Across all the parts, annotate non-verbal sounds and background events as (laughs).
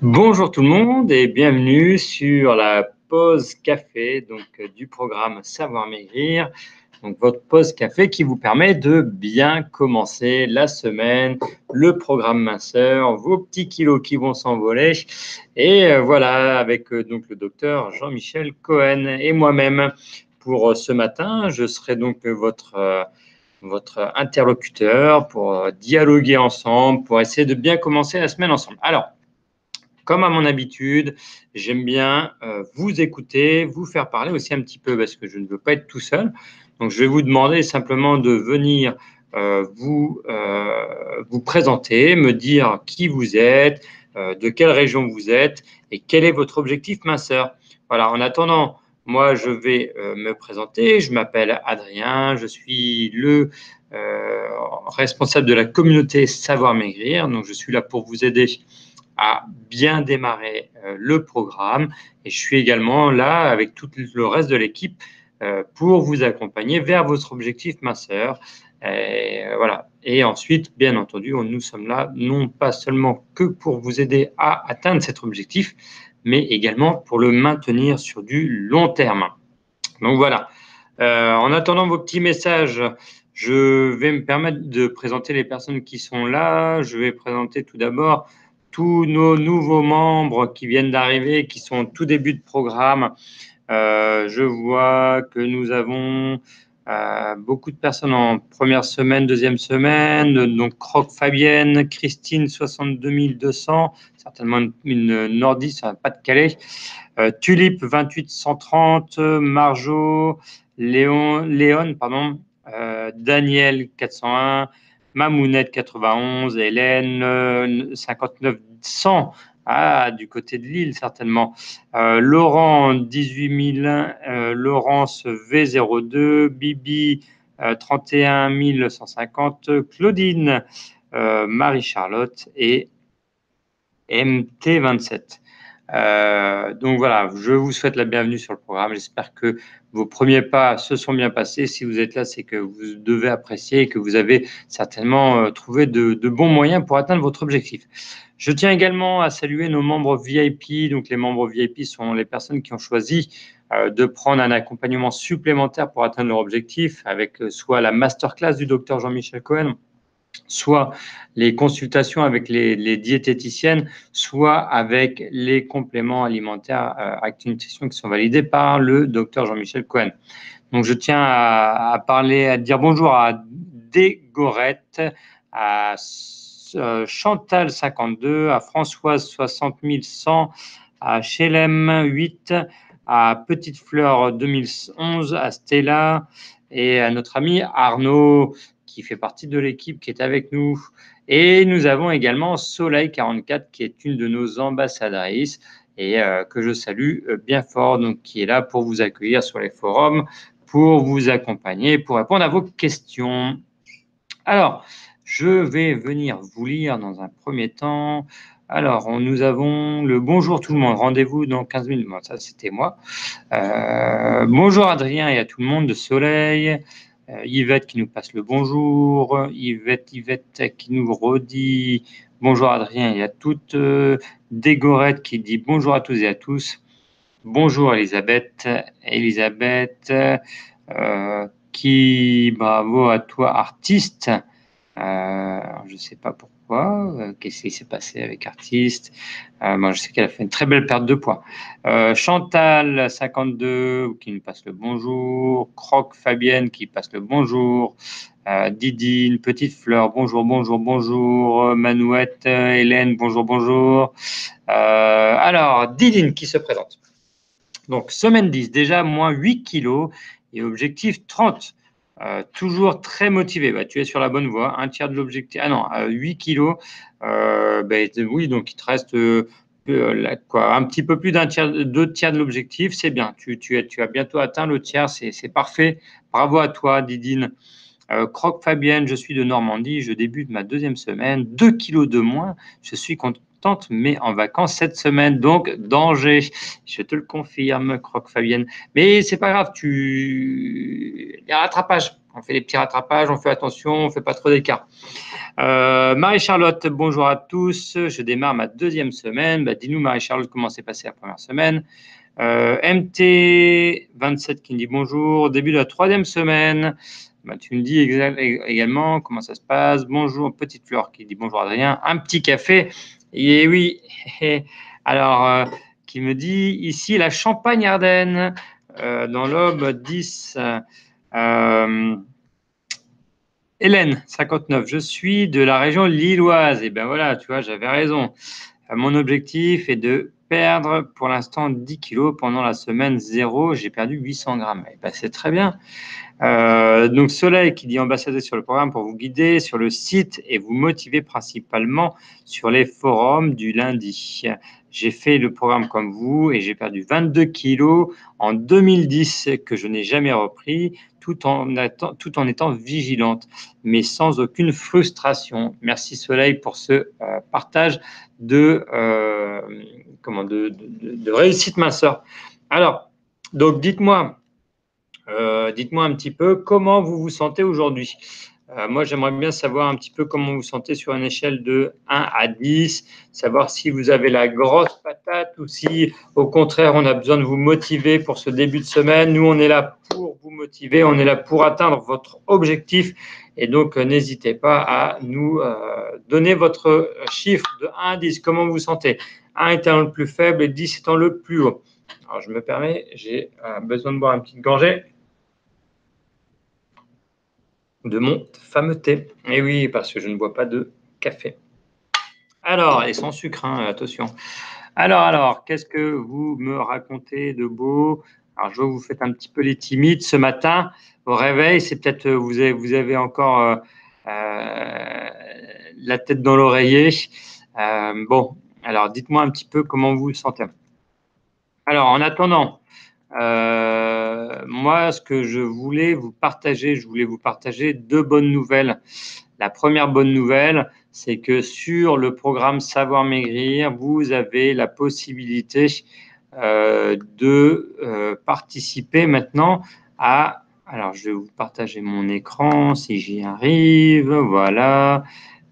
Bonjour tout le monde et bienvenue sur la pause café donc, du programme Savoir Maigrir. Donc, votre pause café qui vous permet de bien commencer la semaine, le programme minceur, vos petits kilos qui vont s'envoler. Et euh, voilà, avec euh, donc le docteur Jean-Michel Cohen et moi-même. Pour euh, ce matin, je serai donc votre votre interlocuteur pour dialoguer ensemble, pour essayer de bien commencer la semaine ensemble. Alors, comme à mon habitude, j'aime bien euh, vous écouter, vous faire parler aussi un petit peu parce que je ne veux pas être tout seul. Donc, je vais vous demander simplement de venir euh, vous, euh, vous présenter, me dire qui vous êtes, de quelle région vous êtes et quel est votre objectif minceur. Voilà, en attendant, moi, je vais me présenter. Je m'appelle Adrien, je suis le responsable de la communauté Savoir Maigrir. Donc, je suis là pour vous aider à bien démarrer euh, le programme. Et je suis également là avec tout le reste de l'équipe euh, pour vous accompagner vers votre objectif minceur. Et, euh, voilà. Et ensuite, bien entendu, nous sommes là non pas seulement que pour vous aider à atteindre cet objectif, mais également pour le maintenir sur du long terme. Donc voilà. en attendant vos petits messages, je vais me permettre de présenter les personnes qui sont là. Je vais présenter tout d'abord tous nos nouveaux membres qui viennent d'arriver, qui sont tout début de programme. Euh, je vois que nous avons euh, beaucoup de personnes en première semaine, deuxième semaine. Donc, Croc Fabienne, Christine, 62 200, certainement une, nordiste, pas de Calais. Euh, Tulip, 28 130, Marjo, Léon, Léon pardon, Daniel, 401. Mamounette 91, Hélène 59 100, ah, du côté de Lille certainement. Euh, Laurent 18 000, Laurence V02, Bibi 31 150, Claudine, euh, Marie-Charlotte et MT27. Euh, donc voilà, je vous souhaite la bienvenue sur le programme. J'espère que vos premiers pas se sont bien passés. Si vous êtes là, c'est que vous devez apprécier et que vous avez certainement euh, trouvé de, bons moyens pour atteindre votre objectif. Je tiens également à saluer nos membres VIP. Donc les membres VIP sont les personnes qui ont choisi euh, de prendre un accompagnement supplémentaire pour atteindre leur objectif avec soit la masterclass du docteur Jean-Michel Cohen, soit les consultations avec les, diététiciennes, soit avec les compléments alimentaires euh, qui sont validés par le docteur Jean-Michel Cohen. Donc, je tiens à, parler, à dire bonjour à Dégorette, à euh, Chantal 52, à Françoise 60 100, à Chelem 8, à Petite Fleur 2011, à Stella et à notre ami Arnaud qui fait partie de l'équipe, qui est avec nous. Et nous avons également Soleil 44, qui est une de nos ambassadrices et euh, que je salue euh, bien fort, donc qui est là pour vous accueillir sur les forums, pour vous accompagner, pour répondre à vos questions. Alors, je vais venir vous lire dans un premier temps. Alors, nous avons le bonjour tout le monde. Rendez-vous dans 15 minutes. ça, c'était moi. Euh, bonjour Adrien et à tout le monde de Soleil. Euh, Yvette qui nous passe le bonjour. Yvette, Yvette qui nous redit bonjour Adrien et à toutes. Euh, Dégorette qui dit bonjour à tous et à tous. Bonjour Elisabeth. Elisabeth euh, qui, bravo à toi, artiste. Je ne sais pas pourquoi euh, qu'est-ce qui s'est passé avec Artiste euh, Moi, je sais qu'elle a fait une très belle perte de poids. Euh, Chantal, 52, qui nous passe le bonjour. Croc Fabienne, qui passe le bonjour. Didine, Petite Fleur, bonjour, bonjour, bonjour. Manouette, Hélène, bonjour, bonjour. alors, Didine qui se présente. Donc, semaine 10, déjà moins 8 kilos et objectif 30. Euh, toujours très motivé. Bah, tu es sur la bonne voie. Un tiers de l'objectif. Ah non, 8 kilos. Euh, bah, oui, donc il te reste euh, un petit peu plus d'un tiers, deux tiers de l'objectif. C'est bien. Tu, tu, as bientôt atteint le tiers. C'est parfait. Bravo à toi, Didine. Croc Fabienne, je suis de Normandie. Je débute ma deuxième semaine. 2 kilos de moins. Je suis mais en vacances cette semaine. Donc, danger. Je te le confirme, Croc Fabienne. Mais c'est pas grave. Tu il y rattrapage. On fait des petits rattrapages, on fait attention, on fait pas trop d'écart. Euh, Marie-Charlotte, bonjour à tous. Je démarre ma deuxième semaine. Bah, dis-nous, Marie-Charlotte, comment s'est passée la première semaine? Euh, MT27 qui me dit bonjour. Début de la troisième semaine. Bah, tu me dis également comment ça se passe. Bonjour, Petite Fleur qui dit bonjour Adrien. Un petit café. Et oui. (laughs) Alors, euh, qui me dit ici la Champagne-Ardenne dans l'Aube 10. Hélène, 59. Je suis de la région lilloise. Et bien voilà, tu vois, j'avais raison. Euh, mon objectif est de perdre pour l'instant 10 kilos pendant la semaine 0. J'ai perdu 800 grammes. Et ben, c'est très bien. Euh, donc Soleil qui dit ambassadeur sur le programme pour vous guider sur le site et vous motiver principalement sur les forums du lundi. J'ai fait le programme comme vous et j'ai perdu 22 kilos en 2010 que je n'ai jamais repris tout en, tout en étant vigilante, mais sans aucune frustration. Merci Soleil pour ce euh, partage de, euh, comment, de, de, réussite, ma soeur. Alors, donc dites-moi, dites-moi un petit peu comment vous vous sentez aujourd'hui. Euh, moi, j'aimerais bien savoir un petit peu comment vous vous sentez sur une échelle de 1 à 10, savoir si vous avez la grosse patate ou si, au contraire, on a besoin de vous motiver pour ce début de semaine. Nous, on est là pour vous motiver, on est là pour atteindre votre objectif. Et donc, euh, n'hésitez pas à nous euh, donner votre chiffre de 1 à 10. Comment vous vous sentez? 1 étant le plus faible et 10 étant le plus haut. Alors, je me permets, j'ai besoin de boire une petite gorgée de mon fameux thé. Et eh oui, parce que je ne bois pas de café. Alors, et sans sucre, hein, attention. Alors, alors, qu'est-ce que vous me racontez de beau? Alors, je vois que vous faites un petit peu les timides ce matin au réveil. C'est peut-être euh, vous avez, vous avez encore euh, euh, la tête dans l'oreiller. bon, alors dites-moi un petit peu comment vous vous sentez. Alors, en attendant, euh, moi, ce que je voulais vous partager, je voulais vous partager deux bonnes nouvelles. La première bonne nouvelle, c'est que sur le programme Savoir Maigrir, vous avez la possibilité euh, de euh, participer maintenant à... Alors, je vais vous partager mon écran si j'y arrive. Voilà.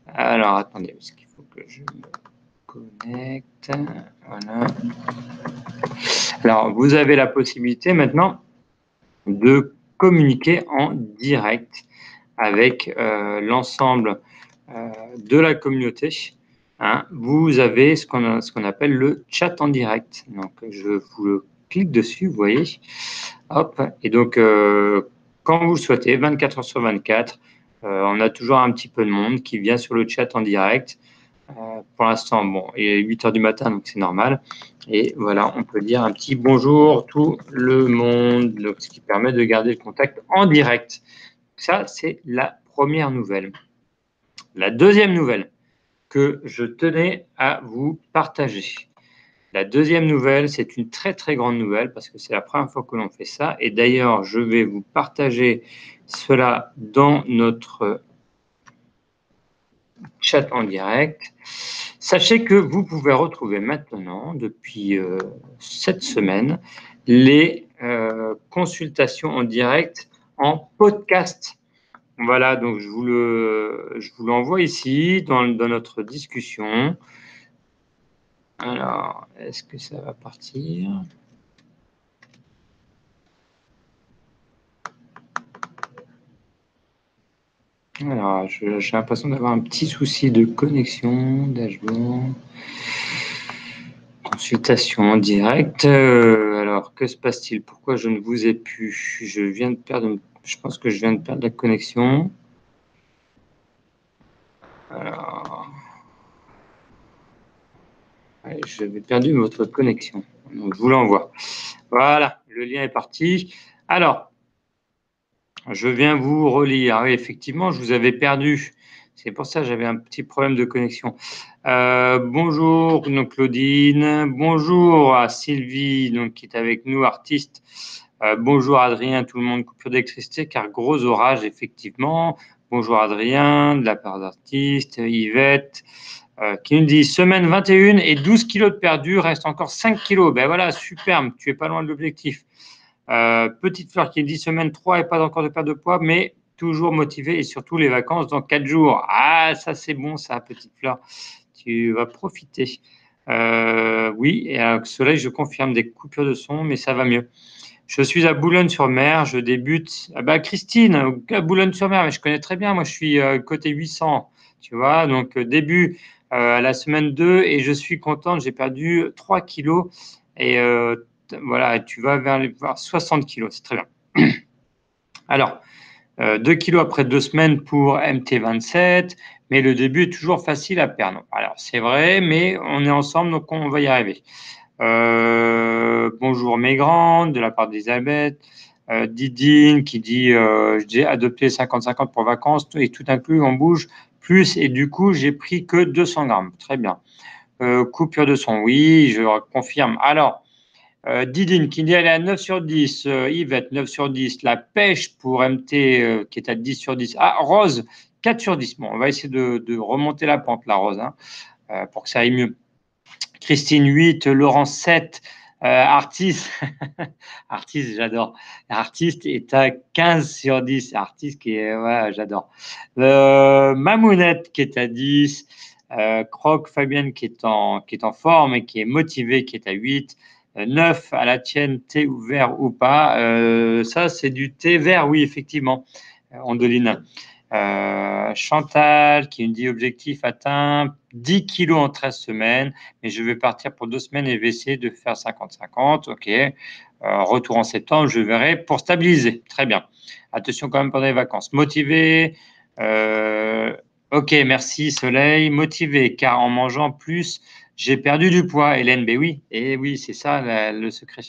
Alors, attendez, parce qu'il faut que je me connecte. Voilà. Alors, vous avez la possibilité maintenant de communiquer en direct avec euh, l'ensemble euh, de la communauté. Hein. Vous avez ce qu'on appelle le chat en direct. Donc, je vous clique dessus, vous voyez. Hop. Et donc, euh, quand vous le souhaitez, 24 heures sur 24, on a toujours un petit peu de monde qui vient sur le chat en direct. Pour l'instant, bon, il est 8 heures du matin, donc c'est normal. Et voilà, on peut dire un petit bonjour tout le monde, ce qui permet de garder le contact en direct. Ça, c'est la première nouvelle. La deuxième nouvelle que je tenais à vous partager. La deuxième nouvelle, c'est une très très grande nouvelle parce que c'est la première fois que l'on fait ça. Et d'ailleurs, je vais vous partager cela dans notre chat en direct. Sachez que vous pouvez retrouver maintenant, depuis euh, cette semaine, les euh, consultations en direct en podcast. Voilà, donc je vous l'envoie ici dans notre discussion. Alors, est-ce que ça va partir? Alors, j'ai l'impression d'avoir un petit souci de connexion, dashboard, consultation en direct. Euh, alors, que se passe-t-il? Pourquoi je ne vous ai plus? Je viens de perdre, je pense que je viens de perdre la connexion. Alors, j'avais perdu votre connexion. Je vous l'envoie. Voilà, le lien est parti. Alors, je viens vous relire. Ah effectivement, je vous avais perdu. C'est pour ça que j'avais un petit problème de connexion. Euh, bonjour Claudine. Bonjour à Sylvie qui est avec nous, artiste. Euh, bonjour Adrien, tout le monde, coupure d'électricité car gros orage, effectivement. Bonjour Adrien, de la part d'artiste. Yvette, euh, qui nous dit semaine 21 et 12 kilos de perdu, reste encore 5 kilos. Ben voilà, superbe, tu es pas loin de l'objectif. Euh, petite fleur qui dit semaine 3 et pas encore de perte de poids, mais toujours motivé et surtout les vacances dans quatre jours. Ah, ça c'est bon, ça, petite fleur. Tu vas profiter. Euh, oui, et avec soleil, je confirme des coupures de son, mais ça va mieux. Je suis à Boulogne-sur-Mer, je débute. Ah bah, Christine, à Boulogne-sur-Mer, mais je connais très bien, moi je suis euh, côté 800, tu vois, donc début à la semaine 2 et je suis contente, j'ai perdu 3 kilos et voilà, tu vas vers les 60 kilos, c'est très bien. (clears throat) Alors, 2 kilos après deux semaines pour MT27, mais le début est toujours facile à perdre. Alors, c'est vrai, mais on est ensemble, donc on va y arriver. Euh, bonjour mes de la part d'Elisabeth. Euh, Didine qui dit euh, j'ai adopté 50-50 pour vacances et tout inclus, on bouge plus et du coup, j'ai pris que 200 grammes. Très bien. coupure de son, oui, je confirme. Alors, Didine qui est à 9 sur 10, Yvette 9 sur 10, la pêche pour MT qui est à 10 sur 10. Ah, Rose 4 sur 10. Bon, on va essayer de, remonter la pente, la Rose, hein, pour que ça aille mieux. Christine 8, Laurent 7, euh, artiste, (laughs) artiste, j'adore. Artiste est à 15 sur 10. Artiste qui est, ouais, j'adore. Euh, Mamounette qui est à 10. Euh, Croc Fabienne qui est, en, qui est en forme et qui est motivée, qui est à 8. 9 à la tienne, thé ouvert ou pas. ça, c'est du thé vert, oui, effectivement, Ondoline. Euh, Chantal qui me dit objectif atteint 10 kilos en 13 semaines, mais je vais partir pour deux semaines et vais essayer de faire 50-50. OK. Euh, retour en septembre, je verrai pour stabiliser. Très bien. Attention quand même pendant les vacances. Motivé. Euh, ok, merci Soleil. Motivé car en mangeant plus, j'ai perdu du poids. Hélène, ben oui. Et oui, c'est ça le secret.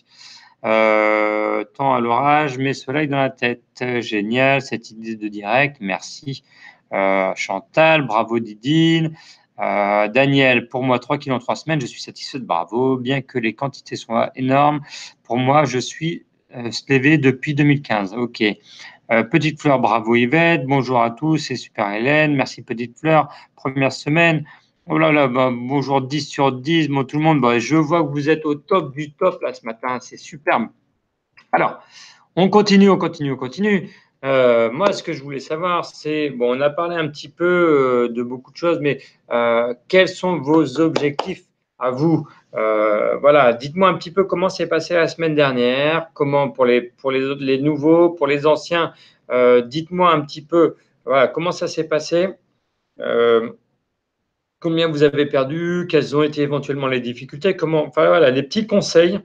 Euh, temps à l'orage, mais soleil dans la tête. Génial, cette idée de direct. Merci. Euh, Chantal, bravo Didine. Euh, Daniel, pour moi, 3 kilos en 3 semaines, je suis satisfait de bravo, bien que les quantités soient énormes. Pour moi, je suis euh, depuis 2015. Ok. Petite Fleur, bravo Yvette. Bonjour à tous, c'est super Hélène. Merci Petite Fleur. Première semaine. Oh là là, bah, bonjour 10 sur 10, bon, tout le monde, bah, je vois que vous êtes au top du top là ce matin, c'est superbe. Alors, on continue, on continue, on continue. Euh, moi, ce que je voulais savoir, c'est, bon, on a parlé un petit peu euh, de beaucoup de choses, mais euh, quels sont vos objectifs à vous? Voilà, dites-moi un petit peu comment s'est passé la semaine dernière, comment pour les, pour les, les nouveaux, pour les anciens, dites-moi un petit peu voilà, comment ça s'est passé? Combien vous avez perdu, quelles ont été éventuellement les difficultés, comment, enfin voilà, des petits conseils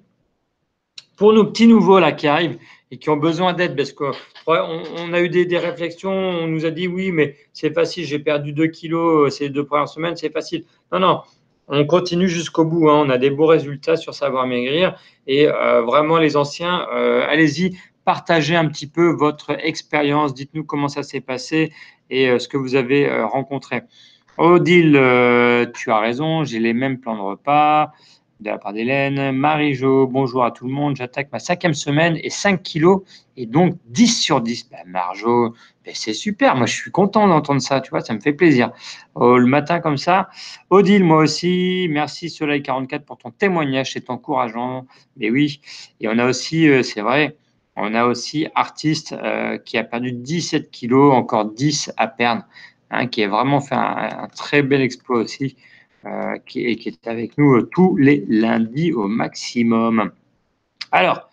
pour nos petits nouveaux là qui arrivent et qui ont besoin d'aide parce qu'on on a eu des, réflexions, on nous a dit oui, mais c'est facile, j'ai perdu 2 kilos ces deux premières semaines, c'est facile. Non, non, on continue jusqu'au bout, hein. on a des beaux résultats sur Savoir Maigrir et euh, vraiment les anciens, euh, allez-y, partagez un petit peu votre expérience, dites-nous comment ça s'est passé et euh, ce que vous avez rencontré. Odile, euh, tu as raison, j'ai les mêmes plans de repas de la part d'Hélène. Marie-Jo, bonjour à tout le monde. J'attaque ma cinquième semaine et 5 kilos et donc 10 sur 10. Ben, Marjo, ben, c'est super. Moi, je suis content d'entendre ça. Tu vois, ça me fait plaisir. Oh, le matin comme ça. Odile, moi aussi. Merci Soleil44 pour ton témoignage. C'est encourageant. Mais oui. Et on a aussi, euh, c'est vrai, on a aussi Artiste euh, qui a perdu 17 kilos, encore 10 à perdre. Hein, qui a vraiment fait un, très bel exploit aussi, euh, qui, est avec nous euh, tous les lundis au maximum. Alors,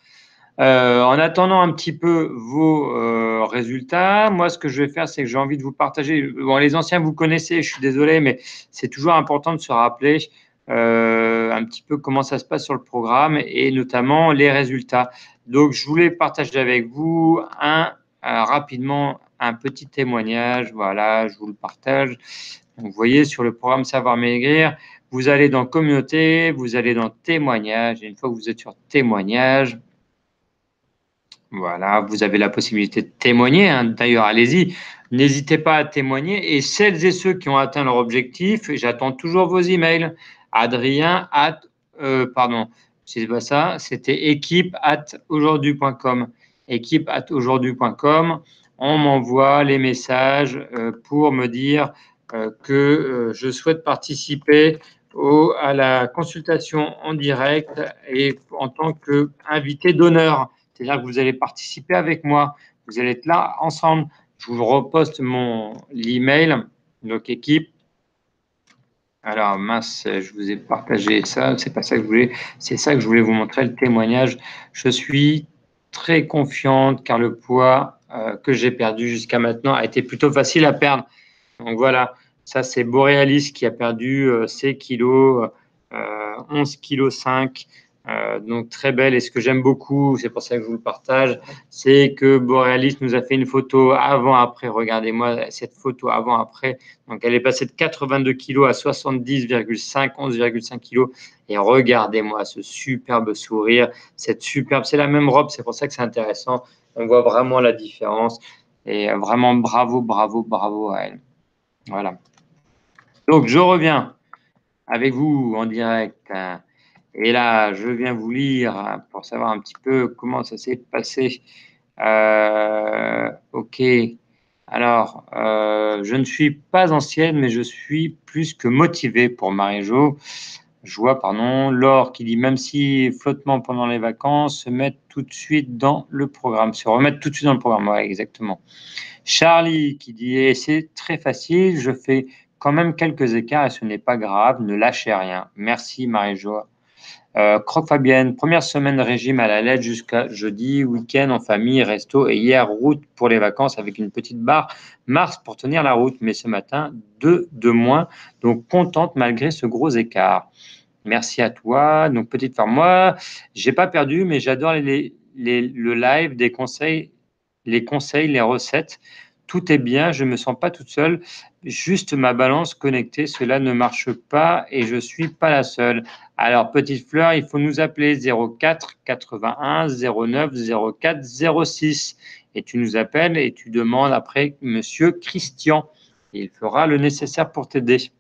euh, en attendant un petit peu vos résultats, moi, ce que je vais faire, c'est que j'ai envie de vous partager. Bon, les anciens, vous connaissez, je suis désolé, mais c'est toujours important de se rappeler un petit peu comment ça se passe sur le programme et notamment les résultats. Donc, je voulais partager avec vous un rapidement un petit témoignage. Voilà, je vous le partage. vous voyez, sur le programme Savoir Maigrir, vous allez dans Communauté, vous allez dans Témoignage. Et une fois que vous êtes sur Témoignage, voilà, vous avez la possibilité de témoigner. Hein. D'ailleurs, allez-y, n'hésitez pas à témoigner. Et celles et ceux qui ont atteint leur objectif, j'attends toujours vos emails. Adrien at, euh, pardon, c'est pas ça, c'était équipe at aujourd'hui.com. Équipe at aujourd'hui.com on m'envoie les messages euh, pour me dire euh, que euh, je souhaite participer à la consultation en direct et en tant qu'invité d'honneur. C'est-à-dire que vous allez participer avec moi, vous allez être là ensemble. Je vous reposte mon l'email, donc équipe. Alors mince, je vous ai partagé ça, c'est pas ça que je voulais, c'est ça que je voulais vous montrer, le témoignage. Je suis très confiante car le poids euh, que j'ai perdu jusqu'à maintenant a été plutôt facile à perdre. Donc voilà, ça c'est Borealis qui a perdu euh, ses kilos, 11 kg 5 euh, donc très belle et ce que j'aime beaucoup, c'est pour ça que je vous le partage, c'est que Borealis nous a fait une photo avant-après. Regardez-moi cette photo avant-après. Donc elle est passée de 82 kg à 70,5, 11,5 kg. Et regardez-moi ce superbe sourire, cette superbe, c'est la même robe, c'est pour ça que c'est intéressant. On voit vraiment la différence et vraiment bravo, bravo, bravo à elle. Voilà. Donc je reviens avec vous en direct. Hein. Et là, je viens vous lire pour savoir un petit peu comment ça s'est passé. Euh, ok. Alors, euh, je ne suis pas ancienne, mais je suis plus que motivée pour Marie-Jo. Joie, pardon. Laure qui dit même si flottement pendant les vacances, se mettre tout de suite dans le programme, se remettre tout de suite dans le programme. Oui, exactement. Charlie qui dit et c'est très facile, je fais quand même quelques écarts et ce n'est pas grave, ne lâchez rien. Merci Marie-Jo euh, Croque Fabienne, première semaine régime à la lettre jusqu'à jeudi, week-end en famille, resto et hier route pour les vacances avec une petite barre Mars pour tenir la route, mais ce matin deux de moins, donc contente malgré ce gros écart. Merci à toi. Donc petite femme, moi j'ai pas perdu, mais j'adore les, le live des conseils, les conseils, les recettes tout est bien, je me sens pas toute seule, juste ma balance connectée, cela ne marche pas et je suis pas la seule. Alors, petite fleur, il faut nous appeler 04 81 09 04 06 et tu nous appelles et tu demandes après Monsieur Christian. Il fera le nécessaire pour t'aider.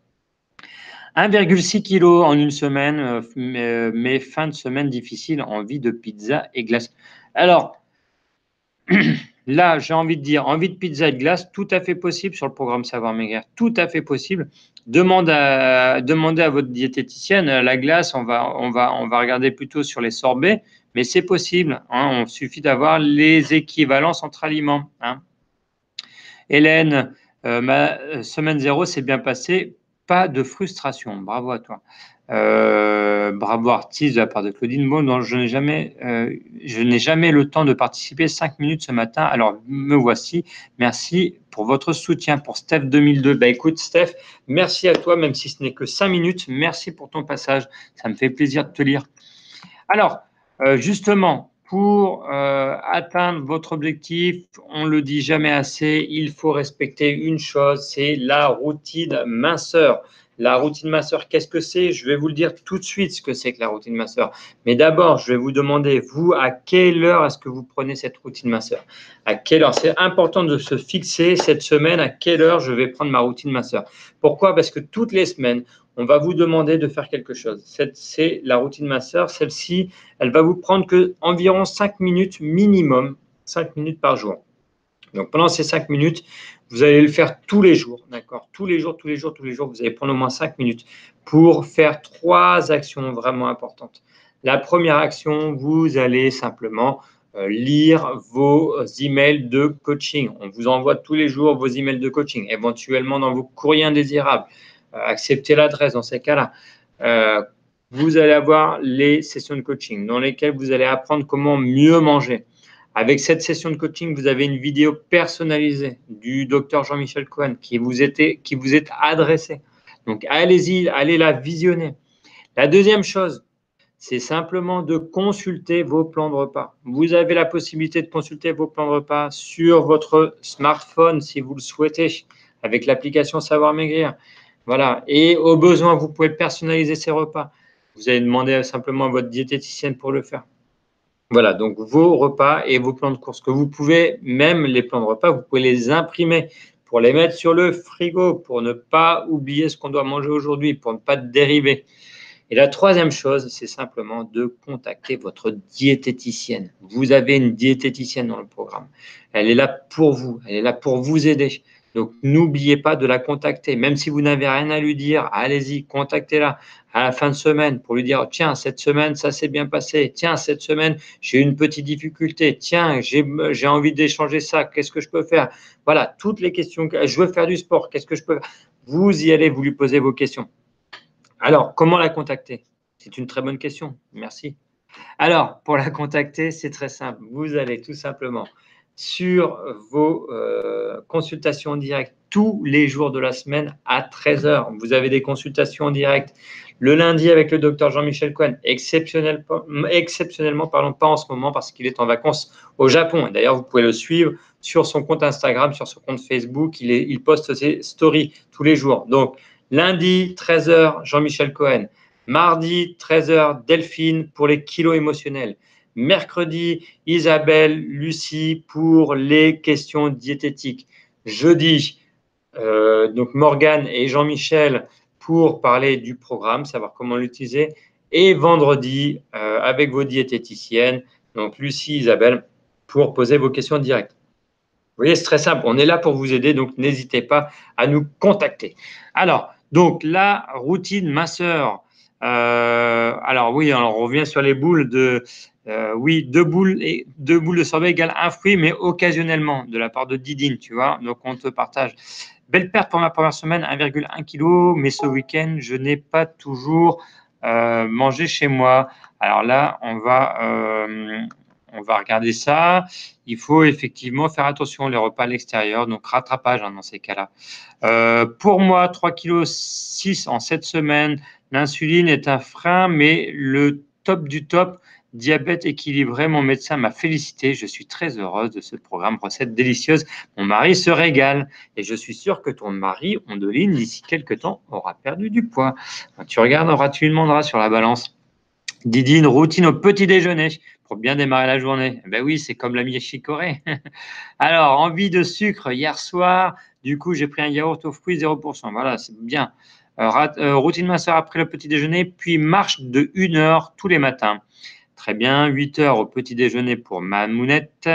1,6 kg en une semaine, euh, euh, mais fin de semaine difficile, envie de pizza et glace. Alors, (clears throat) Là, j'ai envie de dire, envie de pizza et de glace, tout à fait possible sur le programme Savoir Maigrir, tout à fait possible. Demandez à, votre diététicienne, euh, la glace, on va regarder plutôt sur les sorbets, mais c'est possible. Hein, on suffit d'avoir les équivalences entre aliments. Hein. Hélène, euh, ma euh, semaine zéro s'est bien passée, pas de frustration. Bravo à toi. Euh, bravo artiste de la part de Claudine dont je n'ai jamais, euh, je n'ai jamais le temps de participer cinq minutes ce matin. Alors me voici. Merci pour votre soutien pour Steph 2002. Bah écoute Steph, merci à toi, même si ce n'est que cinq minutes. Merci pour ton passage. Ça me fait plaisir de te lire. Alors euh, justement, pour atteindre votre objectif, on le dit jamais assez, il faut respecter une chose, c'est la routine minceur. La routine masseur, qu'est-ce que c'est? Je vais vous le dire tout de suite ce que c'est que la routine masseur. Mais d'abord, je vais vous demander, vous, à quelle heure est-ce que vous prenez cette routine masseur? À quelle heure? C'est important de se fixer cette semaine à quelle heure je vais prendre ma routine masseur. Pourquoi? Parce que toutes les semaines, on va vous demander de faire quelque chose. C'est la routine masseur. Celle-ci, elle va vous prendre que environ 5 minutes minimum, 5 minutes par jour. Donc pendant ces 5 minutes, vous allez le faire tous les jours, d'accord? Tous les jours, tous les jours, tous les jours, vous allez prendre au moins 5 minutes pour faire trois actions vraiment importantes. La première action, vous allez simplement euh, lire vos emails de coaching. On vous envoie tous les jours vos emails de coaching, éventuellement dans vos courriers indésirables. Euh, acceptez l'adresse dans ces cas-là. Euh, vous allez avoir les sessions de coaching dans lesquelles vous allez apprendre comment mieux manger. Avec cette session de coaching, vous avez une vidéo personnalisée du docteur Jean-Michel Cohen qui vous, est adressée. Donc, allez-y, allez la visionner. La deuxième chose, c'est simplement de consulter vos plans de repas. Vous avez la possibilité de consulter vos plans de repas sur votre smartphone si vous le souhaitez, avec l'application Savoir Maigrir. Voilà. Et au besoin, vous pouvez personnaliser ces repas. Vous allez demander simplement à votre diététicienne pour le faire. Voilà, donc vos repas et vos plans de course que vous pouvez, même les plans de repas, vous pouvez les imprimer pour les mettre sur le frigo, pour ne pas oublier ce qu'on doit manger aujourd'hui, pour ne pas dériver. Et la troisième chose, c'est simplement de contacter votre diététicienne. Vous avez une diététicienne dans le programme. Elle est là pour vous, elle est là pour vous aider. Donc, n'oubliez pas de la contacter. Même si vous n'avez rien à lui dire, allez-y, contactez-la à la fin de semaine pour lui dire, tiens, cette semaine, ça s'est bien passé. Tiens, cette semaine, j'ai une petite difficulté. Tiens, j'ai envie d'échanger ça. Qu'est-ce que je peux faire? Voilà, toutes les questions. Je veux faire du sport. Qu'est-ce que je peux faire Vous y allez, vous lui posez vos questions. Alors, comment la contacter? C'est une très bonne question. Merci. Alors, pour la contacter, c'est très simple. Vous allez tout simplement sur vos euh, consultations en direct tous les jours de la semaine à 13h. Vous avez des consultations en direct le lundi avec le docteur Jean-Michel Cohen, exceptionnellement, parlons pas en ce moment parce qu'il est en vacances au Japon. D'ailleurs, vous pouvez le suivre sur son compte Instagram, sur son compte Facebook. Il, il poste ses stories tous les jours. Donc, lundi, 13h, Jean-Michel Cohen. Mardi, 13h, Delphine pour les kilos émotionnels. Mercredi, Isabelle, Lucie pour les questions diététiques. Jeudi, euh, donc Morgane et Jean-Michel pour parler du programme, savoir comment l'utiliser. Et vendredi, euh, avec vos diététiciennes, donc Lucie, Isabelle, pour poser vos questions directes. Vous voyez, c'est très simple. On est là pour vous aider, donc n'hésitez pas à nous contacter. Alors, donc la routine minceur. Euh, alors oui, on revient sur les boules de euh, oui, deux boules, de sorbet égale un fruit, mais occasionnellement, de la part de Didine, tu vois. Donc, on te partage. Belle perte pour ma première semaine, 1,1 kg, mais ce week-end, je n'ai pas toujours euh, mangé chez moi. Alors là, on va, euh, on va regarder ça. Il faut effectivement faire attention les repas à l'extérieur, donc rattrapage hein, dans ces cas-là. pour moi, 3,6 kg en 7 semaines. L'insuline est un frein, mais le top du top, Diabète équilibré, mon médecin m'a félicité. Je suis très heureuse de ce programme recette délicieuse. Mon mari se régale et je suis sûre que ton mari, Ondoline, d'ici quelques temps, aura perdu du poids. tu regarderas, tu lui demanderas sur la balance. Didi, une routine au petit déjeuner pour bien démarrer la journée. Ben oui, c'est comme l'ami chicorée. (laughs) Alors, envie de sucre hier soir. Du coup, j'ai pris un yaourt aux fruits 0%. Voilà, c'est bien. Euh, euh, routine minceur après le petit déjeuner, puis marche de 1 heure tous les matins. Très bien, 8 heures au petit déjeuner pour ma mounette.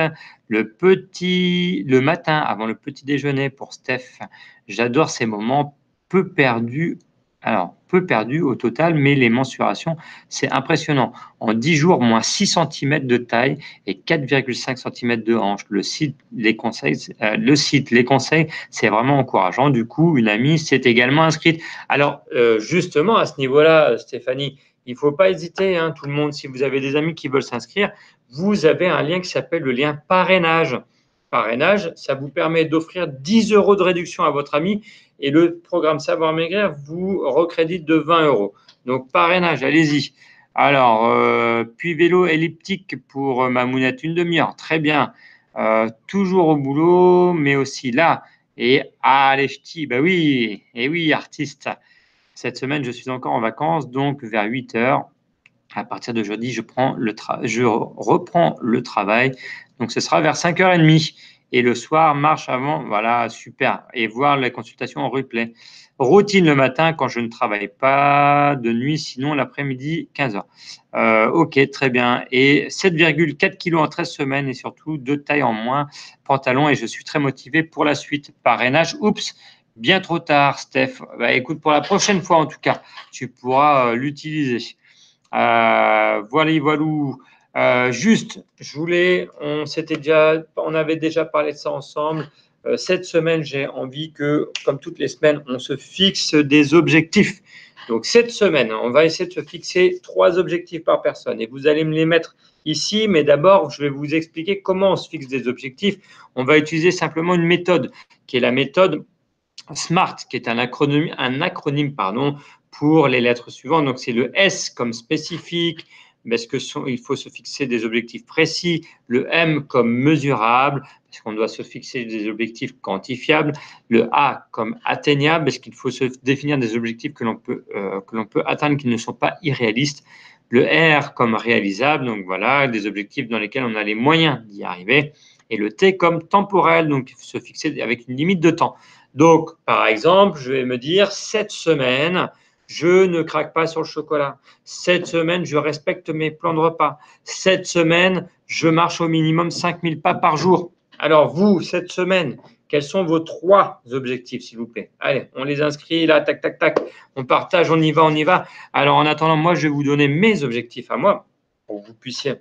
Le petit, le matin avant le petit déjeuner pour Steph. J'adore ces moments peu perdus. Alors, peu perdus au total, mais les mensurations, c'est impressionnant. En 10 jours, moins 6 cm de taille et 4,5 cm de hanche. Le site, les conseils, euh, le site, les conseils, c'est vraiment encourageant. Du coup, une amie s'est également inscrite. Alors, euh, justement, à ce niveau-là, Stéphanie, il ne faut pas hésiter, hein, tout le monde, si vous avez des amis qui veulent s'inscrire, vous avez un lien qui s'appelle le lien parrainage. Parrainage, ça vous permet d'offrir 10 euros de réduction à votre ami et le programme Savoir Maigrir vous recrédite de 20 euros. Donc, parrainage, allez-y. Alors, euh, puis vélo elliptique pour ma mounette, une demi-heure, très bien. Euh, toujours au boulot, mais aussi là. Et allez, ch'ti, bah oui, et oui, artiste. Cette semaine, je suis encore en vacances, donc vers 8 heures, à partir de jeudi, je, reprends le travail. Donc, ce sera vers 5h30. Et le soir, marche avant, voilà, super. Et voir les consultations en replay. Routine le matin quand je ne travaille pas de nuit, sinon l'après-midi, 15h. Euh, ok, très bien. Et 7,4 kg en 13 semaines et surtout deux tailles en moins, pantalon. Et je suis très motivé pour la suite. Parrainage, oups, bien trop tard, Steph. Bah, écoute, pour la prochaine fois, en tout cas, tu pourras euh, l'utiliser. Euh, voilà, voilà. Euh, juste, je voulais, on s'était déjà, on avait déjà parlé de ça ensemble. Cette semaine, j'ai envie que, comme toutes les semaines, on se fixe des objectifs. Donc cette semaine, on va essayer de se fixer trois objectifs par personne et vous allez me les mettre ici, mais d'abord, je vais vous expliquer comment on se fixe des objectifs. On va utiliser simplement une méthode qui est la méthode SMART, qui est un acronyme, un acronyme pardon, pour les lettres suivantes. Donc, c'est le S comme spécifique, parce que il faut se fixer des objectifs précis, le M comme mesurable, parce qu'on doit se fixer des objectifs quantifiables, le A comme atteignable, parce qu'il faut se définir des objectifs que l'on peut, euh, que l'on peut atteindre qui ne sont pas irréalistes, le R comme réalisable, donc voilà, des objectifs dans lesquels on a les moyens d'y arriver, et le T comme temporel, donc il faut se fixer avec une limite de temps. Donc, par exemple, je vais me dire, cette semaine, je ne craque pas sur le chocolat. Cette semaine, je respecte mes plans de repas. Cette semaine, je marche au minimum 5000 pas par jour. Alors, vous, cette semaine, quels sont vos trois objectifs, s'il vous plaît? Allez, on les inscrit là, tac, tac, tac. On partage, on y va, on y va. Alors, en attendant, moi, je vais vous donner mes objectifs à moi pour que vous puissiez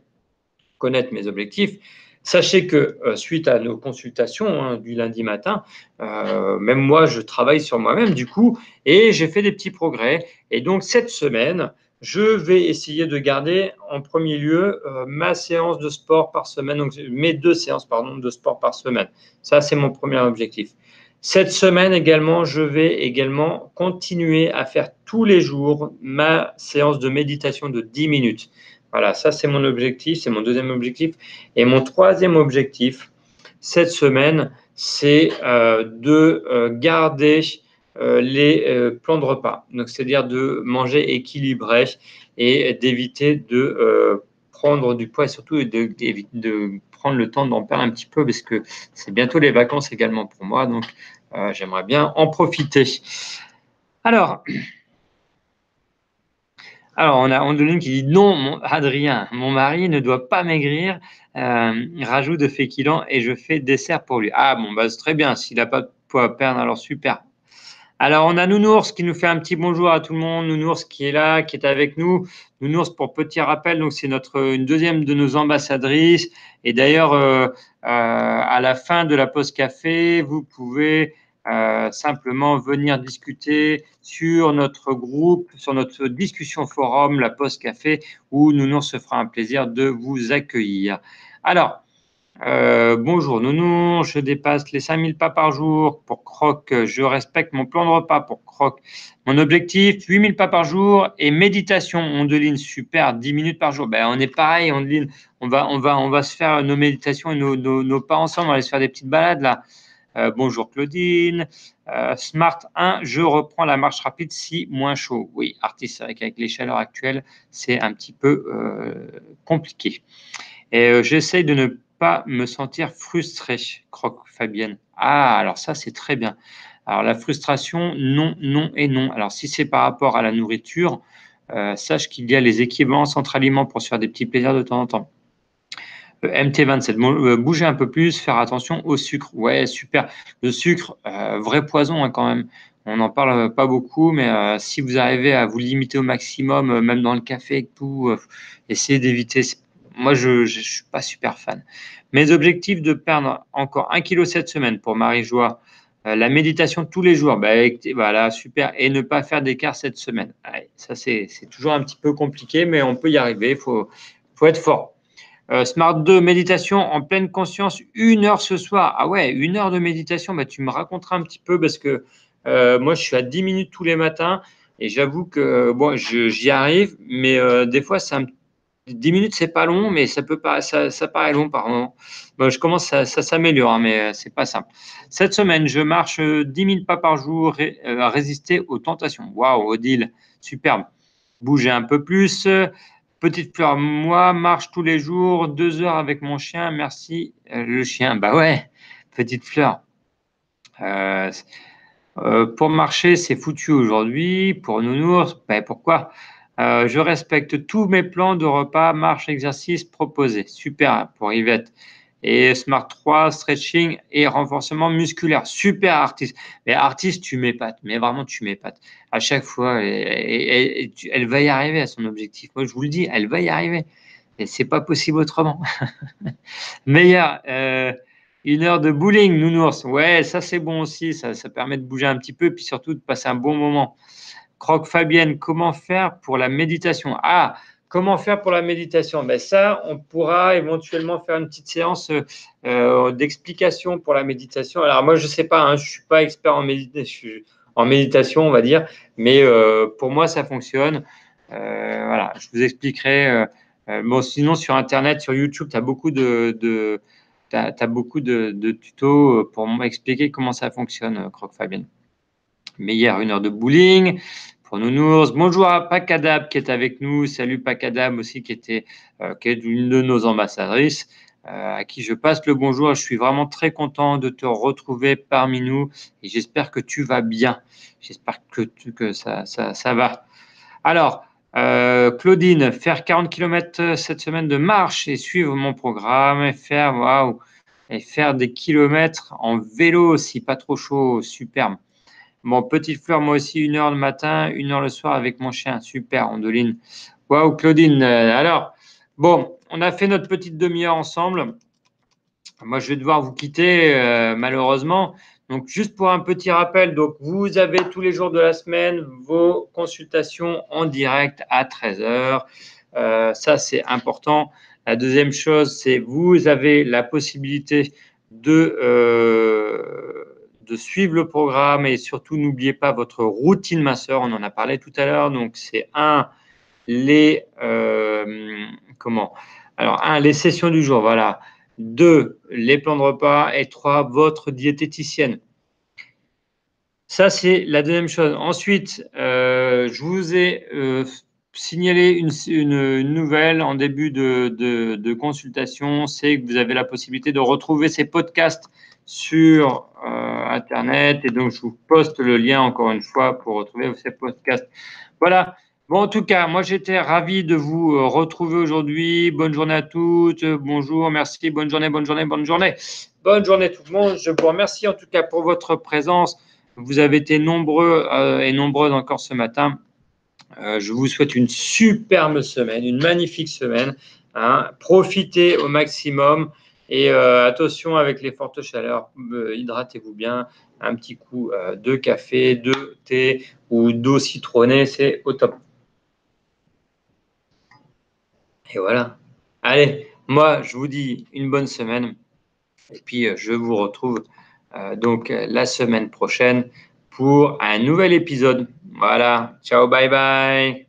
connaître mes objectifs. Sachez que euh, suite à nos consultations hein, du lundi matin, euh, même moi, je travaille sur moi-même du coup, et j'ai fait des petits progrès. Et donc, cette semaine, je vais essayer de garder en premier lieu euh, ma séance de sport par semaine, donc mes deux séances pardon, de sport par semaine. Ça, c'est mon premier objectif. Cette semaine également, je vais également continuer à faire tous les jours ma séance de méditation de 10 minutes. Voilà, ça c'est mon objectif, c'est mon deuxième objectif. Et mon troisième objectif, cette semaine, c'est euh, de euh, garder euh, les plans de repas. Donc, c'est-à-dire de manger équilibré et d'éviter de prendre du poids et surtout de, de prendre le temps d'en perdre un petit peu parce que c'est bientôt les vacances également pour moi. Donc, j'aimerais bien en profiter. Alors, alors, on a Andeline qui dit non, Adrien, mon mari ne doit pas maigrir. Euh, rajoute de féculents et je fais dessert pour lui. Ah bon, bah, c'est très bien. S'il n'a pas de poids à perdre, alors super. Alors, on a Nounours qui nous fait un petit bonjour à tout le monde. Nounours qui est là, qui est avec nous. Nounours, pour petit rappel, donc c'est notre une deuxième de nos ambassadrices. Et d'ailleurs, euh, euh, à la fin de la pause café, vous pouvez euh, simplement venir discuter sur notre groupe, sur notre discussion forum, la Poste Café, où Nounours se fera un plaisir de vous accueillir. Alors, euh, bonjour Nounours, je dépasse les 5000 pas par jour pour Croc, je respecte mon plan de repas pour Croc. Mon objectif, 8000 pas par jour et méditation, Ondeline, super, 10 minutes par jour. Ben, on est pareil, on va, on, va, on va se faire nos méditations et nos, nos, nos pas ensemble, on va aller se faire des petites balades là. Euh, bonjour Claudine. Euh, Smart 1, je reprends la marche rapide si moins chaud. Oui, artiste, avec, avec les chaleurs actuelles, c'est un petit peu euh, compliqué. Et j'essaye de ne pas me sentir frustré, croque Fabienne. Ah, alors ça, c'est très bien. Alors la frustration, non, non et non. Alors si c'est par rapport à la nourriture, sache qu'il y a les équivalents entre aliments pour se faire des petits plaisirs de temps en temps. MT27, euh, bouger un peu plus, faire attention au sucre. Ouais, super. Le sucre, euh, vrai poison hein, quand même. On n'en parle pas beaucoup, mais euh, si vous arrivez à vous limiter au maximum, même dans le café et tout, essayez d'éviter. Moi, je ne suis pas super fan. Mes objectifs de perdre encore 1 kg cette semaine pour Marie-Joie. la méditation tous les jours, bah, voilà, super. Et ne pas faire d'écart cette semaine. ça, c'est toujours un petit peu compliqué, mais on peut y arriver. Il faut, faut être fort. Euh, Smart 2, méditation en pleine conscience, une heure ce soir. Ah ouais, une heure de méditation, bah, tu me raconteras un petit peu parce que euh, moi, je suis à 10 minutes tous les matins et j'avoue que bon, j'y arrive, mais euh, des fois, ça 10 minutes, c'est pas long, mais ça, peut pas, ça, ça paraît long par moment. je commence, ça, ça s'améliore, hein, mais c'est pas simple. Cette semaine, je marche 10 000 pas par jour à résister aux tentations. Waouh, Odile, superbe. Bouger un peu plus. Petite fleur, moi, marche tous les jours, deux heures avec mon chien, merci. Euh, le chien, bah ouais, petite fleur. Euh, euh, pour marcher, c'est foutu aujourd'hui. Pour nounours, ben pourquoi? Je respecte tous mes plans de repas, marche, exercice proposés. Super pour Yvette. Et Smart 3, stretching et renforcement musculaire. Super artiste. Mais artiste, tu m'épates. Mais vraiment, tu m'épates. À chaque fois, elle, va y arriver à son objectif. Moi, je vous le dis, elle va y arriver. Et c'est pas possible autrement. (laughs) Meilleur, euh, une heure de bowling, nounours. Ouais, ça c'est bon aussi. Ça, ça permet de bouger un petit peu, puis surtout de passer un bon moment. Croque Fabienne, comment faire pour la méditation? Ah, Comment faire pour la méditation? Ben Ça, on pourra éventuellement faire une petite séance euh, d'explication pour la méditation. Alors moi, je ne sais pas, hein, je ne suis pas expert en, méditation, on va dire, mais euh, pour moi, ça fonctionne. Euh, voilà, je vous expliquerai. bon, sinon, sur Internet, sur YouTube, tu as beaucoup de, tutos pour m'expliquer comment ça fonctionne, Croque Fabien. Mais hier, une heure de bowling, pour Nounours. Bonjour à Pacadab qui est avec nous. Salut Pacadab aussi qui était euh, qui est une de nos ambassadrices. Euh, à qui je passe le bonjour. Je suis vraiment très content de te retrouver parmi nous et j'espère que tu vas bien. J'espère que, ça, ça, va. Alors, euh, Claudine, faire 40 km cette semaine de marche et suivre mon programme et faire, waouh, et faire des kilomètres en vélo aussi, pas trop chaud, superbe. Bon, petite fleur, moi aussi, une heure le matin, une heure le soir avec mon chien, super, Andoline. Waouh, Claudine. Alors, bon, on a fait notre petite demi-heure ensemble. Moi, je vais devoir vous quitter, euh, malheureusement. Donc, juste pour un petit rappel, donc vous avez tous les jours de la semaine vos consultations en direct à 13h. Euh, ça, c'est important. La deuxième chose, c'est vous avez la possibilité de, euh, de suivre le programme et surtout, n'oubliez pas votre routine masseur. On en a parlé tout à l'heure. Donc, c'est un, les, euh, comment? Alors, un, les sessions du jour, voilà. Deux, les plans de repas. Et trois, votre diététicienne. Ça, c'est la deuxième chose. Ensuite, euh, je vous ai euh, signalé une, nouvelle en début de consultation. C'est que vous avez la possibilité de retrouver ces podcasts sur euh, Internet. Et donc, je vous poste le lien encore une fois pour retrouver ces podcasts. Voilà. Bon, en tout cas, moi, j'étais ravi de vous euh, retrouver aujourd'hui. Bonne journée à toutes. Bonjour, merci. Bonne journée, bonne journée, bonne journée. Bonne journée tout le monde. Je vous remercie en tout cas pour votre présence. Vous avez été nombreux euh, et nombreuses encore ce matin. Je vous souhaite une superbe semaine, une magnifique semaine. Hein. Profitez au maximum et attention avec les fortes chaleurs. hydratez-vous bien. Un petit coup de café, de thé ou d'eau citronnée, c'est au top. Et voilà. Allez, moi, je vous dis une bonne semaine. Et puis, euh, je vous retrouve euh, donc euh, la semaine prochaine pour un nouvel épisode. Voilà. Ciao, bye bye.